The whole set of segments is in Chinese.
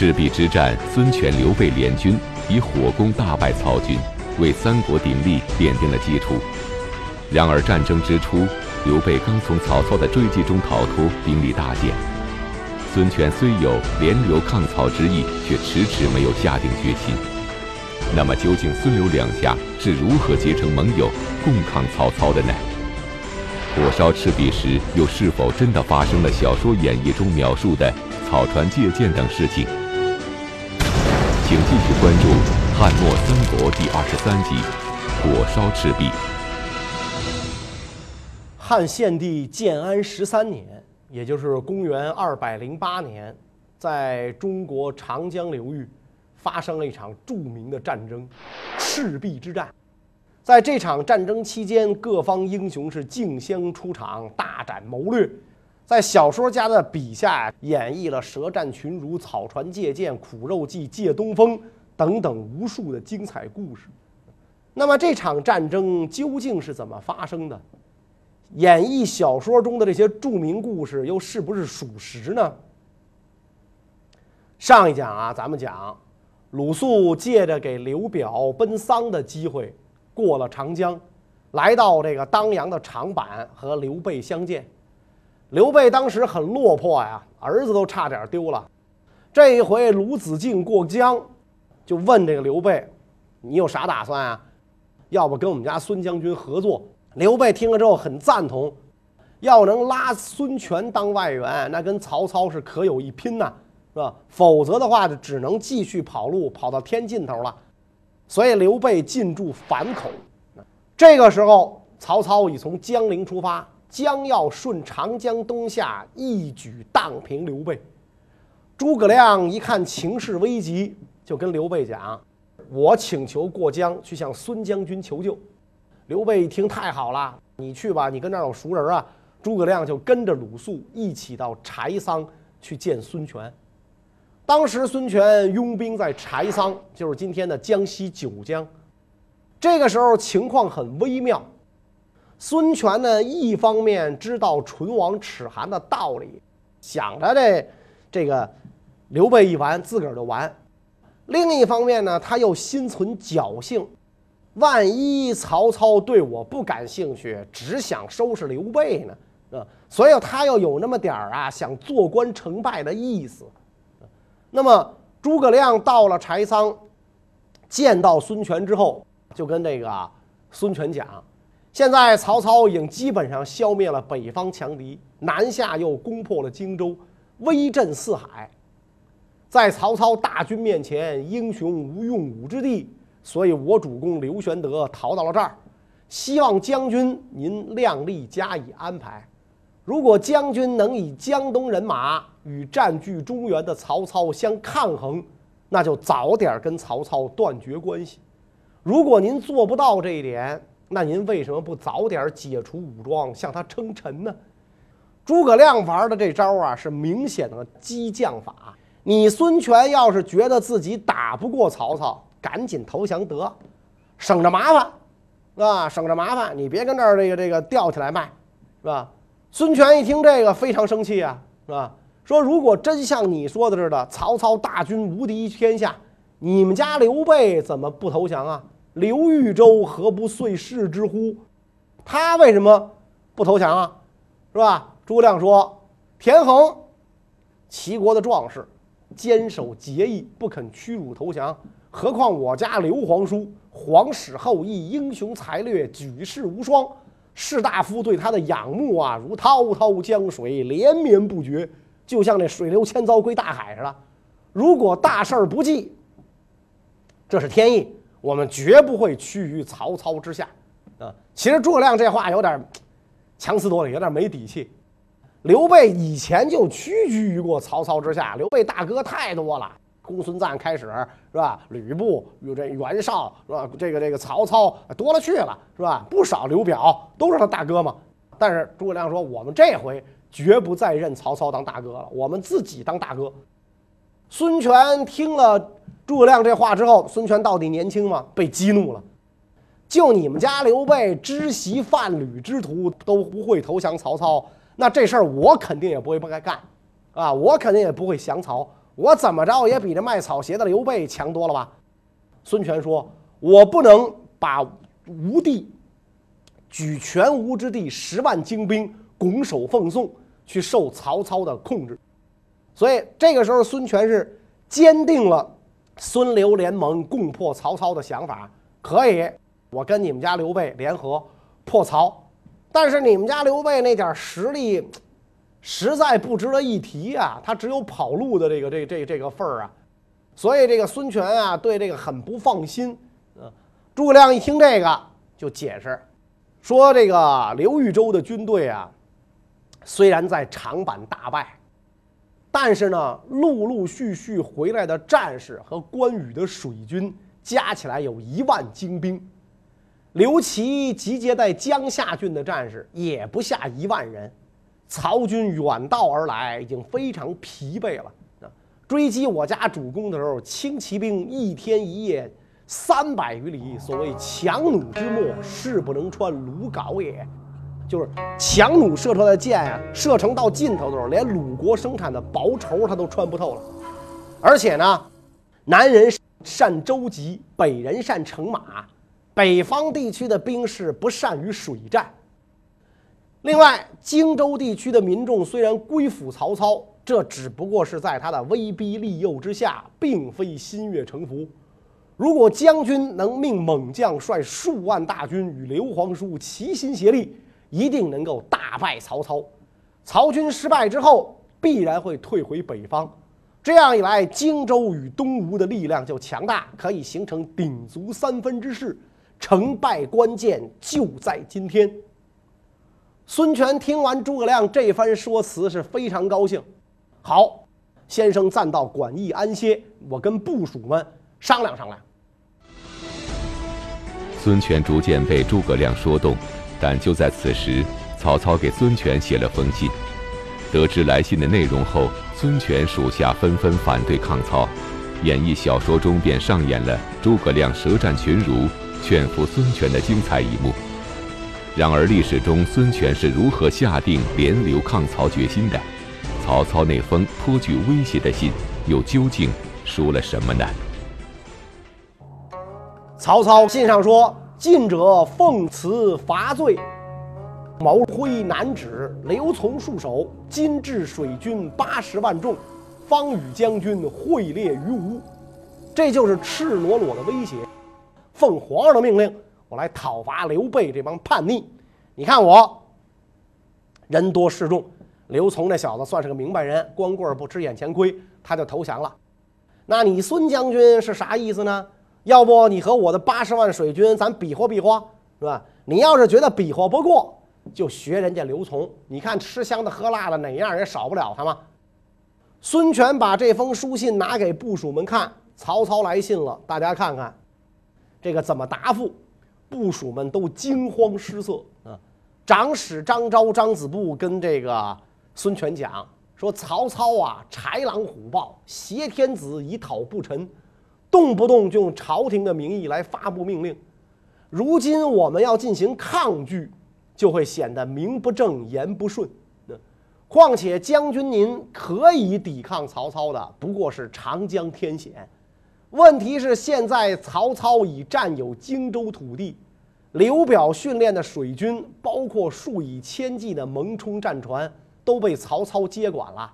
赤壁之战，孙权、刘备联军以火攻大败曹军，为三国鼎立奠定了基础。然而战争之初，刘备刚从曹操的追击中逃脱，兵力大减。孙权虽有联刘抗曹之意，却迟迟没有下定决心。那么，究竟孙刘两家是如何结成盟友，共抗曹操的呢？火烧赤壁时，又是否真的发生了小说演绎中描述的草船借箭等事情？请继续关注《汉末三国》第二十三集《火烧赤壁》。汉献帝建安十三年，也就是公元二百零八年，在中国长江流域发生了一场著名的战争——赤壁之战。在这场战争期间，各方英雄是竞相出场，大展谋略。在小说家的笔下，演绎了舌战群儒、草船借箭、苦肉计、借东风等等无数的精彩故事。那么，这场战争究竟是怎么发生的？演绎小说中的这些著名故事，又是不是属实呢？上一讲啊，咱们讲鲁肃借着给刘表奔丧的机会。过了长江，来到这个当阳的长坂和刘备相见。刘备当时很落魄呀，儿子都差点丢了。这一回鲁子敬过江，就问这个刘备：“你有啥打算啊？要不跟我们家孙将军合作？”刘备听了之后很赞同，要能拉孙权当外援，那跟曹操是可有一拼呐，是吧？否则的话，就只能继续跑路，跑到天尽头了。所以刘备进驻樊口，这个时候曹操已从江陵出发，将要顺长江东下，一举荡平刘备。诸葛亮一看情势危急，就跟刘备讲：“我请求过江去向孙将军求救。”刘备一听太好了，你去吧，你跟那儿有熟人啊。诸葛亮就跟着鲁肃一起到柴桑去见孙权。当时孙权拥兵在柴桑，就是今天的江西九江。这个时候情况很微妙。孙权呢，一方面知道唇亡齿寒的道理，想着这这个刘备一完，自个儿就完；另一方面呢，他又心存侥幸，万一曹操对我不感兴趣，只想收拾刘备呢？啊，所以他又有那么点儿啊，想坐观成败的意思。那么诸葛亮到了柴桑，见到孙权之后，就跟这个孙权讲：现在曹操已经基本上消灭了北方强敌，南下又攻破了荆州，威震四海，在曹操大军面前，英雄无用武之地，所以我主公刘玄德逃到了这儿，希望将军您量力加以安排。如果将军能以江东人马与占据中原的曹操相抗衡，那就早点跟曹操断绝关系。如果您做不到这一点，那您为什么不早点解除武装，向他称臣呢？诸葛亮玩的这招啊，是明显的激将法。你孙权要是觉得自己打不过曹操，赶紧投降得，省着麻烦，啊，省着麻烦，你别跟这儿这个这个吊起来卖，是吧？孙权一听这个，非常生气啊，是吧？说如果真像你说的似的，曹操大军无敌天下，你们家刘备怎么不投降啊？刘豫州何不遂弑之乎？他为什么不投降啊？是吧？诸葛亮说：“田横，齐国的壮士，坚守节义，不肯屈辱投降。何况我家刘皇叔，皇室后裔，英雄才略，举世无双。”士大夫对他的仰慕啊，如滔滔江水连绵不绝，就像那水流千遭归大海似的。如果大事不济，这是天意，我们绝不会屈于曹操之下。啊，其实诸葛亮这话有点强词夺理，有点没底气。刘备以前就屈居于过曹操之下，刘备大哥太多了。公孙瓒开始是吧？吕布有这袁绍是吧？这个这个曹操多了去了是吧？不少刘表都是他大哥嘛。但是诸葛亮说：“我们这回绝不再认曹操当大哥了，我们自己当大哥。”孙权听了诸葛亮这话之后，孙权到底年轻吗？被激怒了。就你们家刘备知习范吕之徒都不会投降曹操，那这事儿我肯定也不会不该干啊！我肯定也不会降曹。我怎么着也比这卖草鞋的刘备强多了吧？孙权说：“我不能把吴地举全吴之地十万精兵拱手奉送，去受曹操的控制。”所以这个时候，孙权是坚定了孙刘联盟共破曹操的想法。可以，我跟你们家刘备联合破曹，但是你们家刘备那点实力。实在不值得一提啊！他只有跑路的这个这这这个份儿啊，所以这个孙权啊对这个很不放心。嗯，诸葛亮一听这个就解释说：“这个刘豫州的军队啊，虽然在长坂大败，但是呢，陆陆续续回来的战士和关羽的水军加起来有一万精兵，刘琦集结在江夏郡的战士也不下一万人。”曹军远道而来，已经非常疲惫了。追击我家主公的时候，轻骑兵一天一夜三百余里，所谓强弩之末，势不能穿鲁缟也。就是强弩射出来的箭啊，射程到尽头的时候，连鲁国生产的薄绸它都穿不透了。而且呢，南人善舟楫，北人善乘马，北方地区的兵士不善于水战。另外，荆州地区的民众虽然归附曹操，这只不过是在他的威逼利诱之下，并非心悦诚服。如果将军能命猛将率数万大军与刘皇叔齐心协力，一定能够大败曹操。曹军失败之后，必然会退回北方。这样一来，荆州与东吴的力量就强大，可以形成鼎足三分之势。成败关键就在今天。孙权听完诸葛亮这番说辞，是非常高兴。好，先生暂到馆驿安歇，我跟部属们商量商量。孙权逐渐被诸葛亮说动，但就在此时，曹操给孙权写了封信。得知来信的内容后，孙权属下纷纷反对抗曹，演义小说中便上演了诸葛亮舌战群儒、劝服孙权的精彩一幕。然而，历史中孙权是如何下定联刘抗曹决心的？曹操那封颇具威胁的信，又究竟说了什么呢？曹操信上说：“近者奉辞伐罪，毛挥南指，刘琮戍守，今至水军八十万众，方与将军会列于吴。”这就是赤裸裸的威胁。奉皇上的命令。我来讨伐刘备这帮叛逆，你看我人多势众，刘琮这小子算是个明白人，光棍不吃眼前亏，他就投降了。那你孙将军是啥意思呢？要不你和我的八十万水军，咱比划比划，是吧？你要是觉得比划不过，就学人家刘琮，你看吃香的喝辣的，哪样也少不了他嘛。孙权把这封书信拿给部属们看，曹操来信了，大家看看这个怎么答复。部属们都惊慌失色啊！长史张昭、张子布跟这个孙权讲说：“曹操啊，豺狼虎豹，挟天子以讨不臣，动不动就用朝廷的名义来发布命令。如今我们要进行抗拒，就会显得名不正言不顺。况且将军您可以抵抗曹操的，不过是长江天险。”问题是现在曹操已占有荆州土地，刘表训练的水军，包括数以千计的蒙冲战船，都被曹操接管了。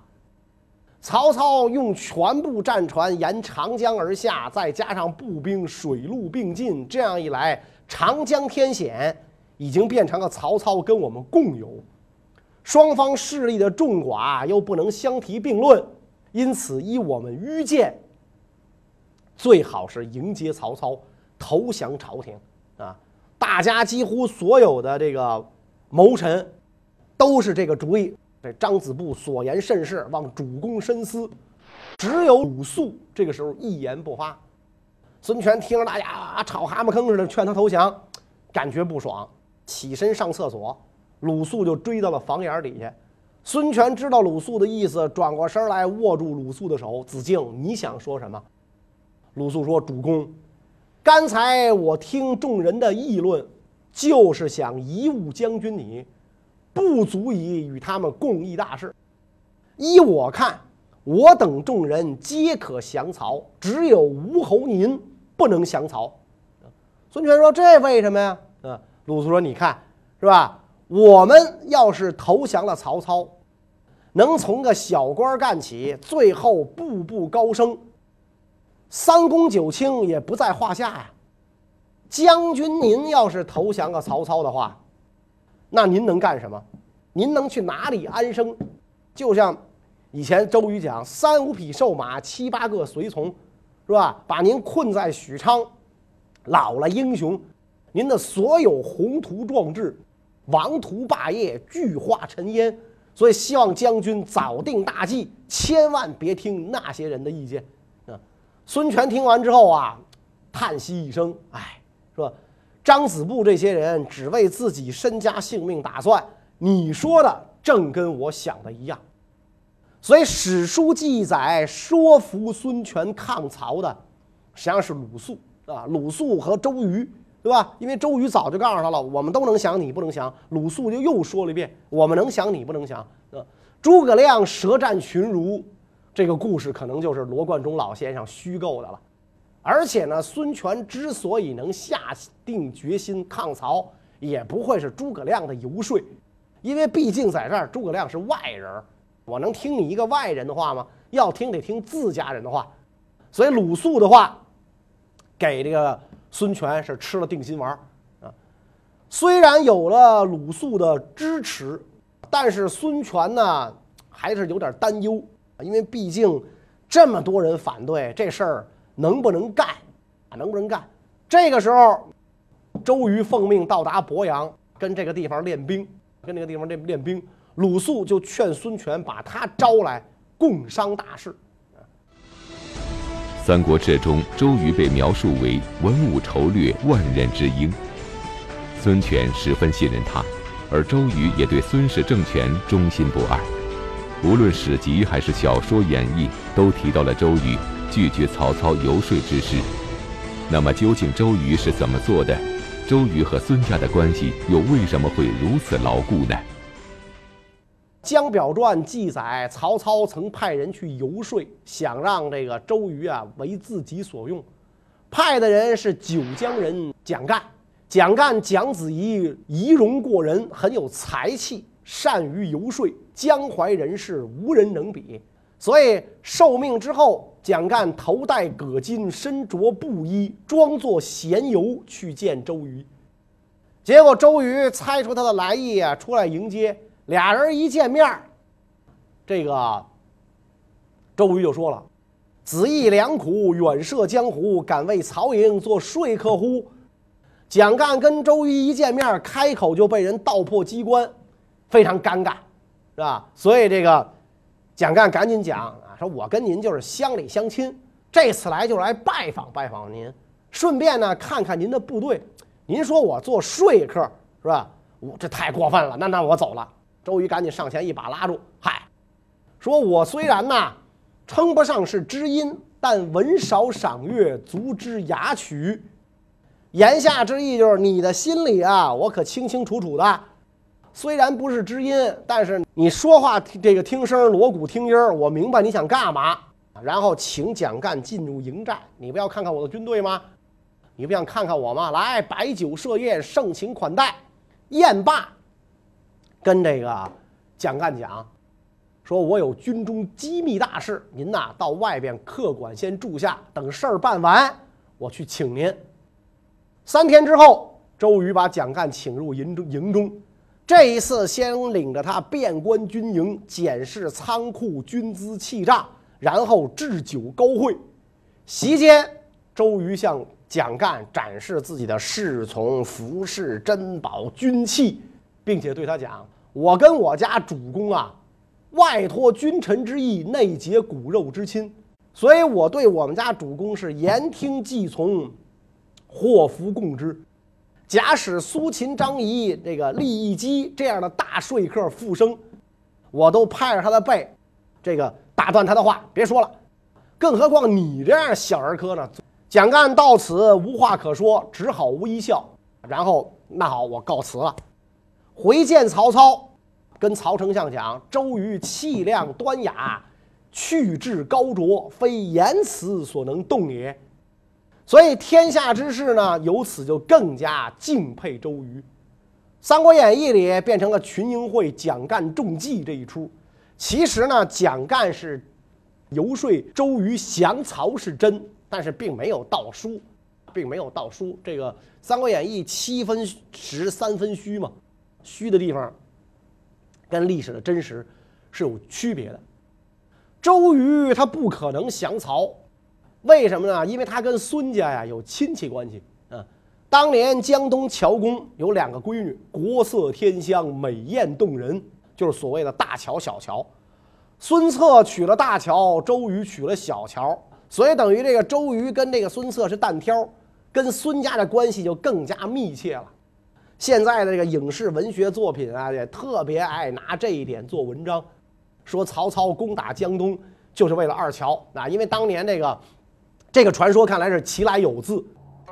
曹操用全部战船沿长江而下，再加上步兵水陆并进，这样一来，长江天险已经变成了曹操跟我们共有。双方势力的众寡又不能相提并论，因此依我们愚见。最好是迎接曹操，投降朝廷啊！大家几乎所有的这个谋臣都是这个主意。这张子布所言甚是，望主公深思。只有鲁肃这个时候一言不发。孙权听着大家啊吵蛤蟆坑似的劝他投降，感觉不爽，起身上厕所。鲁肃就追到了房檐底下。孙权知道鲁肃的意思，转过身来握住鲁肃的手：“子敬，你想说什么？”鲁肃说：“主公，刚才我听众人的议论，就是想贻误将军你，不足以与他们共议大事。依我看，我等众人皆可降曹，只有吴侯您不能降曹。孙权说：“这为什么呀？”啊，鲁肃说：“你看，是吧？我们要是投降了曹操，能从个小官干起，最后步步高升，三公九卿也不在话下呀。将军您要是投降了曹操的话，那您能干什么？您能去哪里安生？就像以前周瑜讲，三五匹瘦马，七八个随从，是吧？把您困在许昌。”老了英雄，您的所有宏图壮志、王图霸业俱化尘烟，所以希望将军早定大计，千万别听那些人的意见。啊，孙权听完之后啊，叹息一声：“哎，是吧？张子布这些人只为自己身家性命打算，你说的正跟我想的一样。所以史书记载说服孙权抗曹的，实际上是鲁肃。”啊，鲁肃和周瑜，对吧？因为周瑜早就告诉他了，我们都能降，你不能降。鲁肃就又说了一遍，我们能降，你不能降。啊，诸葛亮舌战群儒，这个故事可能就是罗贯中老先生虚构的了。而且呢，孙权之所以能下定决心抗曹，也不会是诸葛亮的游说，因为毕竟在这儿，诸葛亮是外人，我能听你一个外人的话吗？要听得听自家人的话。所以鲁肃的话。给这个孙权是吃了定心丸啊，虽然有了鲁肃的支持，但是孙权呢还是有点担忧，因为毕竟这么多人反对这事儿能不能干啊？能不能干？这个时候，周瑜奉命到达鄱阳，跟这个地方练兵，跟那个地方练练兵。鲁肃就劝孙权把他招来，共商大事。《三国志》中，周瑜被描述为文武筹略、万人之英，孙权十分信任他，而周瑜也对孙氏政权忠心不二。无论史籍还是小说演绎，都提到了周瑜拒绝曹操游说之事。那么，究竟周瑜是怎么做的？周瑜和孙家的关系又为什么会如此牢固呢？《江表传》记载，曹操曾派人去游说，想让这个周瑜啊为自己所用。派的人是九江人蒋干。蒋干蒋子仪仪容过人，很有才气，善于游说，江淮人士无人能比。所以受命之后，蒋干头戴葛巾，身着布衣，装作闲游去见周瑜。结果周瑜猜出他的来意啊，出来迎接。俩人一见面这个周瑜就说了：“子义良苦，远涉江湖，敢为曹营做说客乎？”蒋干跟周瑜一见面，开口就被人道破机关，非常尴尬，是吧？所以这个蒋干赶紧讲啊，说我跟您就是乡里乡亲，这次来就是来拜访拜访您，顺便呢看看您的部队。您说我做说客是吧？我这太过分了，那那我走了。周瑜赶紧上前一把拉住，嗨，说我虽然呐称不上是知音，但闻韶赏月，足知雅曲。言下之意就是你的心里啊，我可清清楚楚的。虽然不是知音，但是你说话这个听声锣鼓听音儿，我明白你想干嘛。然后请蒋干进入营寨，你不要看看我的军队吗？你不想看看我吗？来，摆酒设宴，盛情款待。宴罢。跟这个蒋干讲，说我有军中机密大事，您呐到外边客馆先住下，等事儿办完，我去请您。三天之后，周瑜把蒋干请入营中，营中，这一次先领着他遍观军营，检视仓库、军资器账，然后置酒高会。席间，周瑜向蒋干展示自己的侍从、服饰、珍宝、军器，并且对他讲。我跟我家主公啊，外托君臣之义，内结骨肉之亲，所以我对我们家主公是言听计从，祸福共之。假使苏秦、张仪、这个利益基这样的大说客复生，我都拍着他的背，这个打断他的话，别说了。更何况你这样小儿科呢？蒋干到此无话可说，只好微笑。然后，那好，我告辞了，回见曹操。跟曹丞相讲，周瑜气量端雅，去志高卓，非言辞所能动也。所以天下之士呢，由此就更加敬佩周瑜。《三国演义》里变成了群英会蒋干中计这一出。其实呢，蒋干是游说周瑜降曹是真，但是并没有道书，并没有道书。这个《三国演义》七分实三分虚嘛，虚的地方跟历史的真实是有区别的。周瑜他不可能降曹。为什么呢？因为他跟孙家呀有亲戚关系啊。当年江东乔公有两个闺女，国色天香，美艳动人，就是所谓的大乔、小乔。孙策娶了大乔，周瑜娶了小乔，所以等于这个周瑜跟这个孙策是单挑，跟孙家的关系就更加密切了。现在的这个影视文学作品啊，也特别爱拿这一点做文章，说曹操攻打江东就是为了二乔啊，因为当年这个。这个传说看来是其来有自，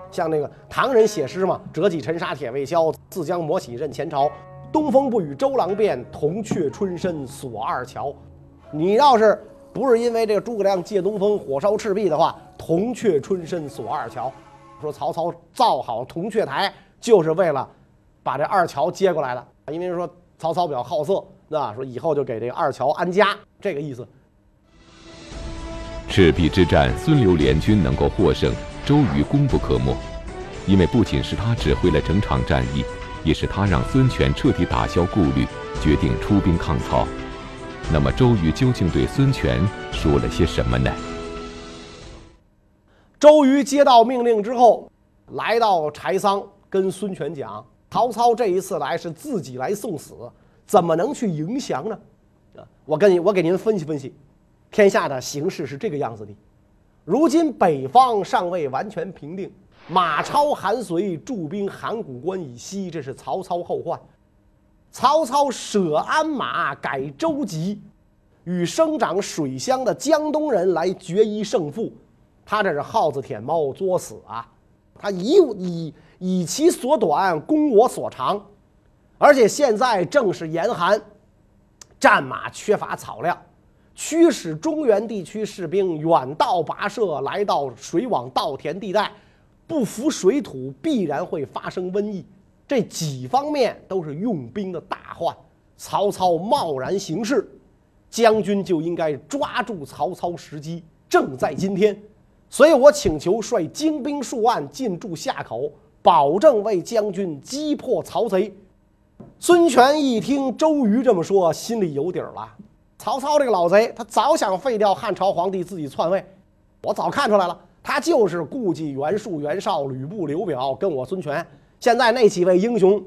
像那个唐人写诗嘛，“折戟沉沙铁未销，自将磨洗认前朝。东风不与周郎便，铜雀春深锁二乔。”你要是不是因为这个诸葛亮借东风火烧赤壁的话，“铜雀春深锁二乔”，说曹操造好铜雀台就是为了把这二乔接过来的，因为说曹操比较好色，那说以后就给这个二乔安家，这个意思。赤壁之战，孙刘联军能够获胜，周瑜功不可没，因为不仅是他指挥了整场战役，也是他让孙权彻底打消顾虑，决定出兵抗曹。那么，周瑜究竟对孙权说了些什么呢？周瑜接到命令之后，来到柴桑，跟孙权讲：“曹操这一次来是自己来送死，怎么能去迎降呢？”啊，我跟你，我给您分析分析。天下的形势是这个样子的，如今北方尚未完全平定，马超、韩遂驻兵函谷关以西，这是曹操后患。曹操舍鞍马改舟楫，与生长水乡的江东人来决一胜负，他这是耗子舔猫作死啊！他以以以其所短攻我所长，而且现在正是严寒，战马缺乏草料。驱使中原地区士兵远道跋涉来到水网稻田地带，不服水土必然会发生瘟疫，这几方面都是用兵的大患。曹操贸然行事，将军就应该抓住曹操时机，正在今天。所以我请求率精兵数万进驻夏口，保证为将军击破曹贼。孙权一听周瑜这么说，心里有底儿了。曹操这个老贼，他早想废掉汉朝皇帝，自己篡位。我早看出来了，他就是顾忌袁术、袁绍、吕布、刘表跟我孙权。现在那几位英雄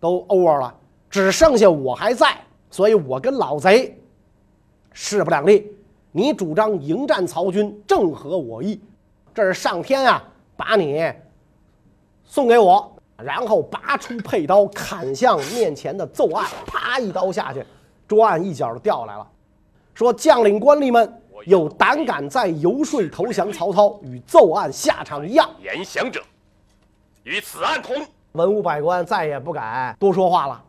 都 over 了，只剩下我还在，所以我跟老贼势不两立。你主张迎战曹军，正合我意。这是上天啊，把你送给我，然后拔出佩刀砍向面前的奏案，啪一刀下去，桌案一角就掉下来了。说将领官吏们有胆敢再游说投降曹操，与奏案下场一样。言降者，与此案同。文武百官再也不敢多说话了。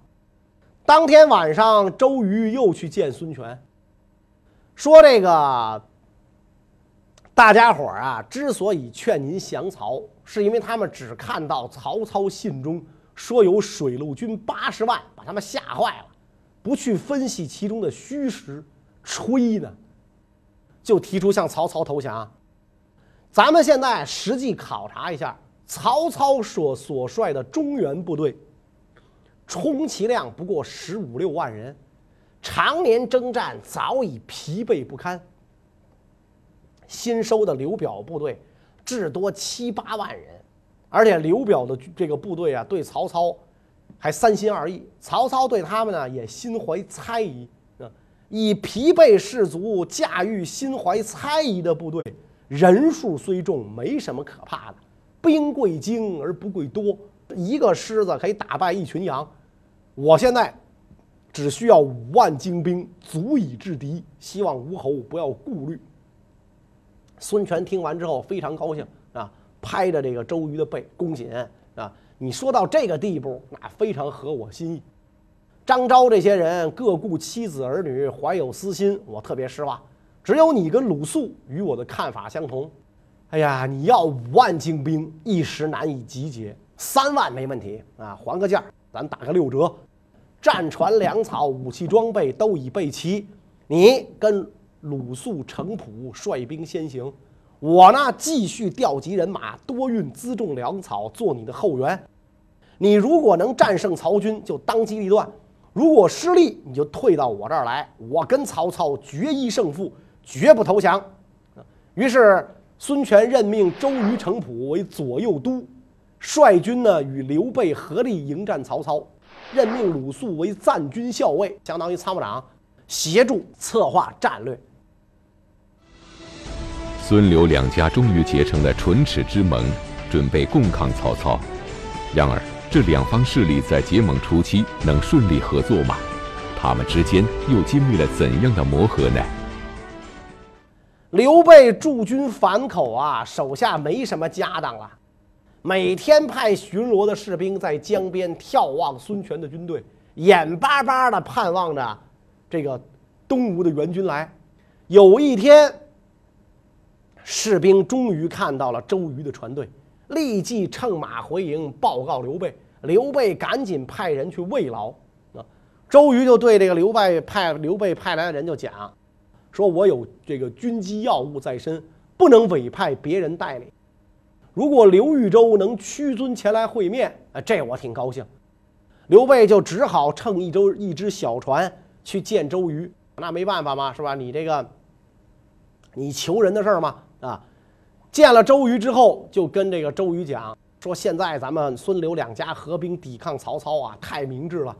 当天晚上，周瑜又去见孙权，说：“这个大家伙儿啊，之所以劝您降曹，是因为他们只看到曹操信中说有水陆军八十万，把他们吓坏了，不去分析其中的虚实。”吹呢，就提出向曹操投降。咱们现在实际考察一下，曹操所所率的中原部队，充其量不过十五六万人，常年征战早已疲惫不堪。新收的刘表部队至多七八万人，而且刘表的这个部队啊，对曹操还三心二意，曹操对他们呢也心怀猜疑。以疲惫士卒驾驭心怀猜疑的部队，人数虽众，没什么可怕的。兵贵精而不贵多，一个狮子可以打败一群羊。我现在只需要五万精兵，足以制敌。希望吴侯不要顾虑。孙权听完之后非常高兴啊，拍着这个周瑜的背，恭喜啊！你说到这个地步，那非常合我心意。张昭这些人各顾妻子儿女，怀有私心，我特别失望。只有你跟鲁肃与我的看法相同。哎呀，你要五万精兵，一时难以集结；三万没问题。啊，还个价，咱打个六折。战船、粮草、武器装备都已备齐，你跟鲁肃、程普率兵先行，我呢继续调集人马，多运辎重粮草，做你的后援。你如果能战胜曹军，就当机立断；如果失利，你就退到我这儿来，我跟曹操决一胜负，绝不投降。于是。孙权任命周瑜、程普为左右都，率军呢与刘备合力迎战曹操；任命鲁肃为赞军校尉，相当于参谋长，协助策划战略。孙刘两家终于结成了唇齿之盟，准备共抗曹操。然而，这两方势力在结盟初期能顺利合作吗？他们之间又经历了怎样的磨合呢？刘备驻军樊口啊，手下没什么家当了，每天派巡逻的士兵在江边眺望孙权的军队，眼巴巴的盼望着这个东吴的援军来。有一天，士兵终于看到了周瑜的船队，立即乘马回营报告刘备。刘备赶紧派人去慰劳。啊，周瑜就对这个刘备派刘备派来的人就讲。说我有这个军机要务在身，不能委派别人代理。如果刘豫州能屈尊前来会面，啊，这我挺高兴。刘备就只好乘一舟一只小船去见周瑜。那没办法嘛，是吧？你这个，你求人的事儿嘛，啊，见了周瑜之后，就跟这个周瑜讲说：现在咱们孙刘两家合兵抵抗曹操啊，太明智了。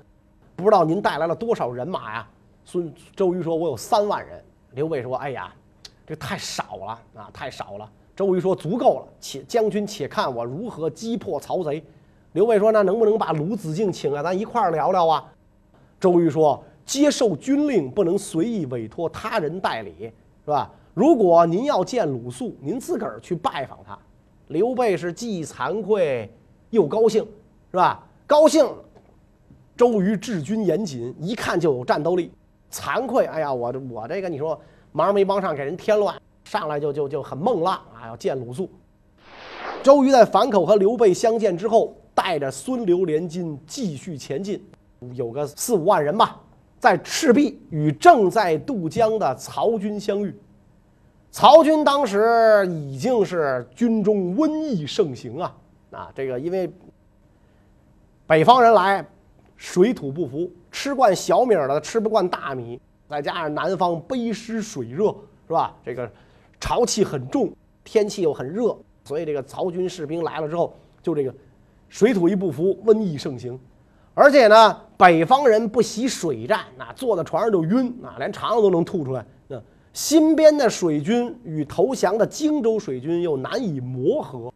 不知道您带来了多少人马呀？孙周瑜说：“我有三万人。”刘备说：“哎呀，这太少了啊，太少了。”周瑜说：“足够了，且将军且看我如何击破曹贼。”刘备说：“那能不能把鲁子敬请来，咱一块儿聊聊啊？”周瑜说：“接受军令不能随意委托他人代理，是吧？如果您要见鲁肃，您自个儿去拜访他。”刘备是既惭愧又高兴，是吧？高兴，周瑜治军严谨，一看就有战斗力。惭愧，哎呀，我我这个你说忙没帮上，给人添乱，上来就就就很孟浪啊！要见鲁肃。周瑜在樊口和刘备相见之后，带着孙刘联军继续前进，有个四五万人吧，在赤壁与正在渡江的曹军相遇。曹军当时已经是军中瘟疫盛行啊啊！这个因为北方人来，水土不服。吃惯小米的吃不惯大米，再加上南方背湿水热，是吧？这个潮气很重，天气又很热，所以这个曹军士兵来了之后，就这个水土一不服，瘟疫盛行。而且呢，北方人不习水战，那坐在船上就晕，啊，连肠子都能吐出来。新编的水军与投降的荆州水军又难以磨合，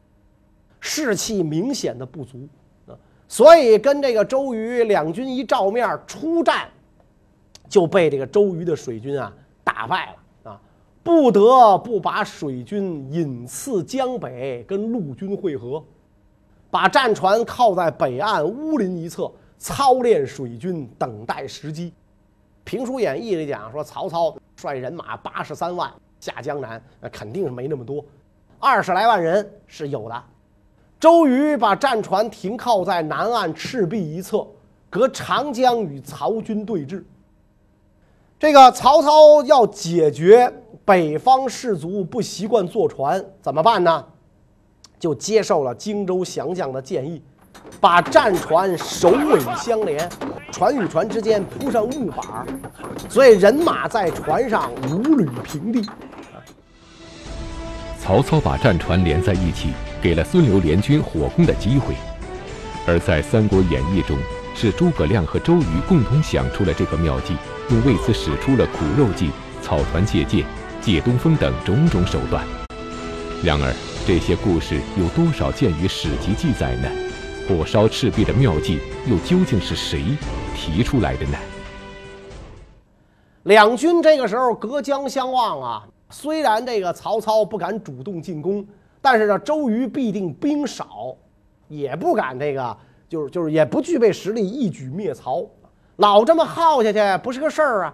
士气明显的不足啊。所以跟这个周瑜两军一照面出战，就被这个周瑜的水军啊打败了啊，不得不把水军引刺江北，跟陆军会合，把战船靠在北岸乌林一侧，操练水军，等待时机。评书演义里讲说，曹操率人马八十三万下江南，那肯定是没那么多，二十来万人是有的。周瑜把战船停靠在南岸赤壁一侧，隔长江与曹军对峙。这个曹操要解决北方士卒不习惯坐船怎么办呢？就接受了荆州降将的建议，把战船首尾相连，船与船之间铺上木板，所以人马在船上如履平地。曹操把战船连在一起。给了孙刘联军火攻的机会，而在《三国演义》中，是诸葛亮和周瑜共同想出了这个妙计，又为此使出了苦肉计、草船借箭、借东风等种种手段。然而，这些故事有多少见于史籍记载呢？火烧赤壁的妙计又究竟是谁提出来的呢？两军这个时候隔江相望啊，虽然这个曹操不敢主动进攻。但是呢，周瑜必定兵少，也不敢这个，就是就是也不具备实力一举灭曹，老这么耗下去不是个事儿啊。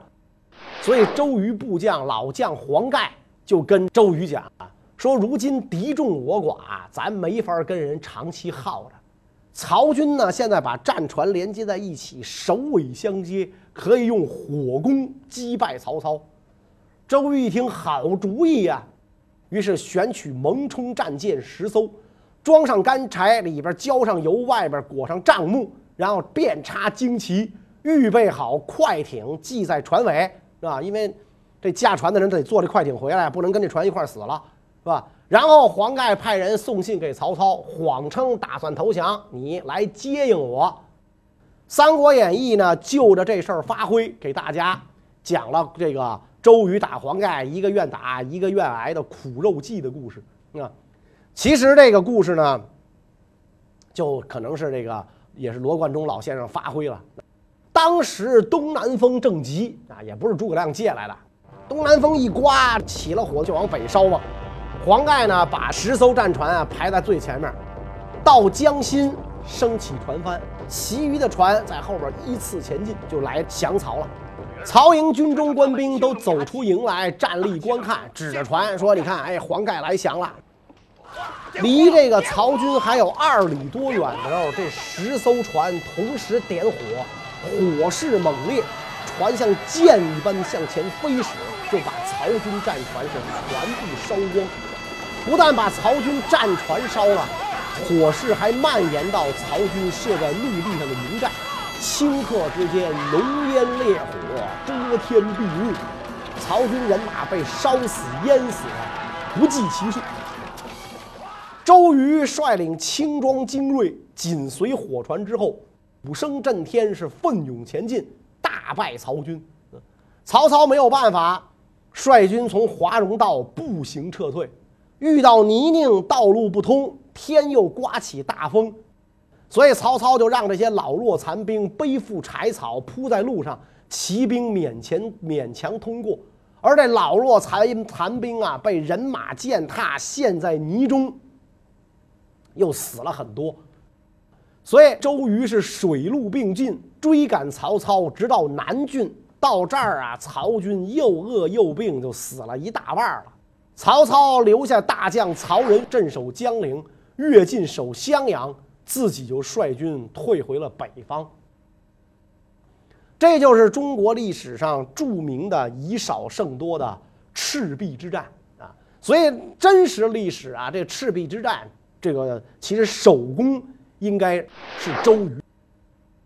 所以周瑜部将老将黄盖就跟周瑜讲啊，说如今敌众我寡，咱没法跟人长期耗着。曹军呢，现在把战船连接在一起，首尾相接，可以用火攻击败曹操。周瑜一听，好主意呀！于是选取蒙冲战舰十艘，装上干柴，里边浇上油，外边裹上帐幕，然后遍插旌旗，预备好快艇系在船尾，是吧？因为这驾船的人得坐这快艇回来，不能跟这船一块死了，是吧？然后黄盖派人送信给曹操，谎称打算投降，你来接应我。《三国演义》呢，就着这事儿发挥，给大家讲了这个。周瑜打黄盖，一个愿打，一个愿挨的苦肉计的故事啊。其实这个故事呢，就可能是这个也是罗贯中老先生发挥了。当时东南风正急啊，也不是诸葛亮借来的，东南风一刮，起了火就往北烧嘛。黄盖呢，把十艘战船啊排在最前面，到江心升起船帆，其余的船在后边依次前进，就来降曹了。曹营军中官兵都走出营来，站立观看，指着船说：“你看，哎，黄盖来降了。”离这个曹军还有二里多远的时候，这十艘船同时点火，火势猛烈，船像箭一般向前飞驶，就把曹军战船是全部烧光。不但把曹军战船烧了，火势还蔓延到曹军设在陆地上的营寨。顷刻之间，浓烟烈火遮天蔽日，曹军人马被烧死、淹死了，不计其数。周瑜率领轻装精锐，紧随火船之后，鼓声震天，是奋勇前进，大败曹军。曹操没有办法，率军从华容道步行撤退，遇到泥泞，道路不通，天又刮起大风。所以曹操就让这些老弱残兵背负柴草铺在路上，骑兵勉强勉强通过。而这老弱残残兵啊，被人马践踏，陷在泥中，又死了很多。所以周瑜是水陆并进，追赶曹操，直到南郡。到这儿啊，曹军又饿又病，就死了一大半了。曹操留下大将曹仁镇守江陵，越进守襄阳。自己就率军退回了北方，这就是中国历史上著名的以少胜多的赤壁之战啊！所以真实历史啊，这赤壁之战，这个其实首功应该是周瑜。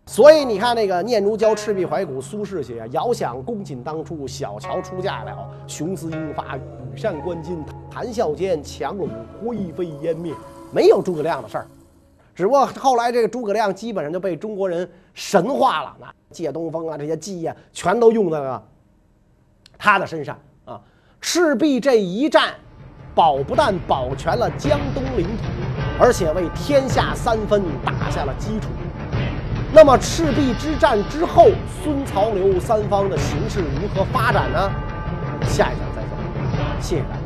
所以你看那个《念奴娇·赤壁怀古》，苏轼写：“遥想公瑾当初，小乔出嫁了。雄姿英发，羽扇纶巾，谈笑间，樯橹灰飞烟灭。”没有诸葛亮的事儿。只不过后来这个诸葛亮基本上就被中国人神化了，那借东风啊这些计啊，全都用在了他的身上啊。赤壁这一战，保不但保全了江东领土，而且为天下三分打下了基础。那么赤壁之战之后，孙曹刘三方的形势如何发展呢？下一讲再讲，谢谢大家。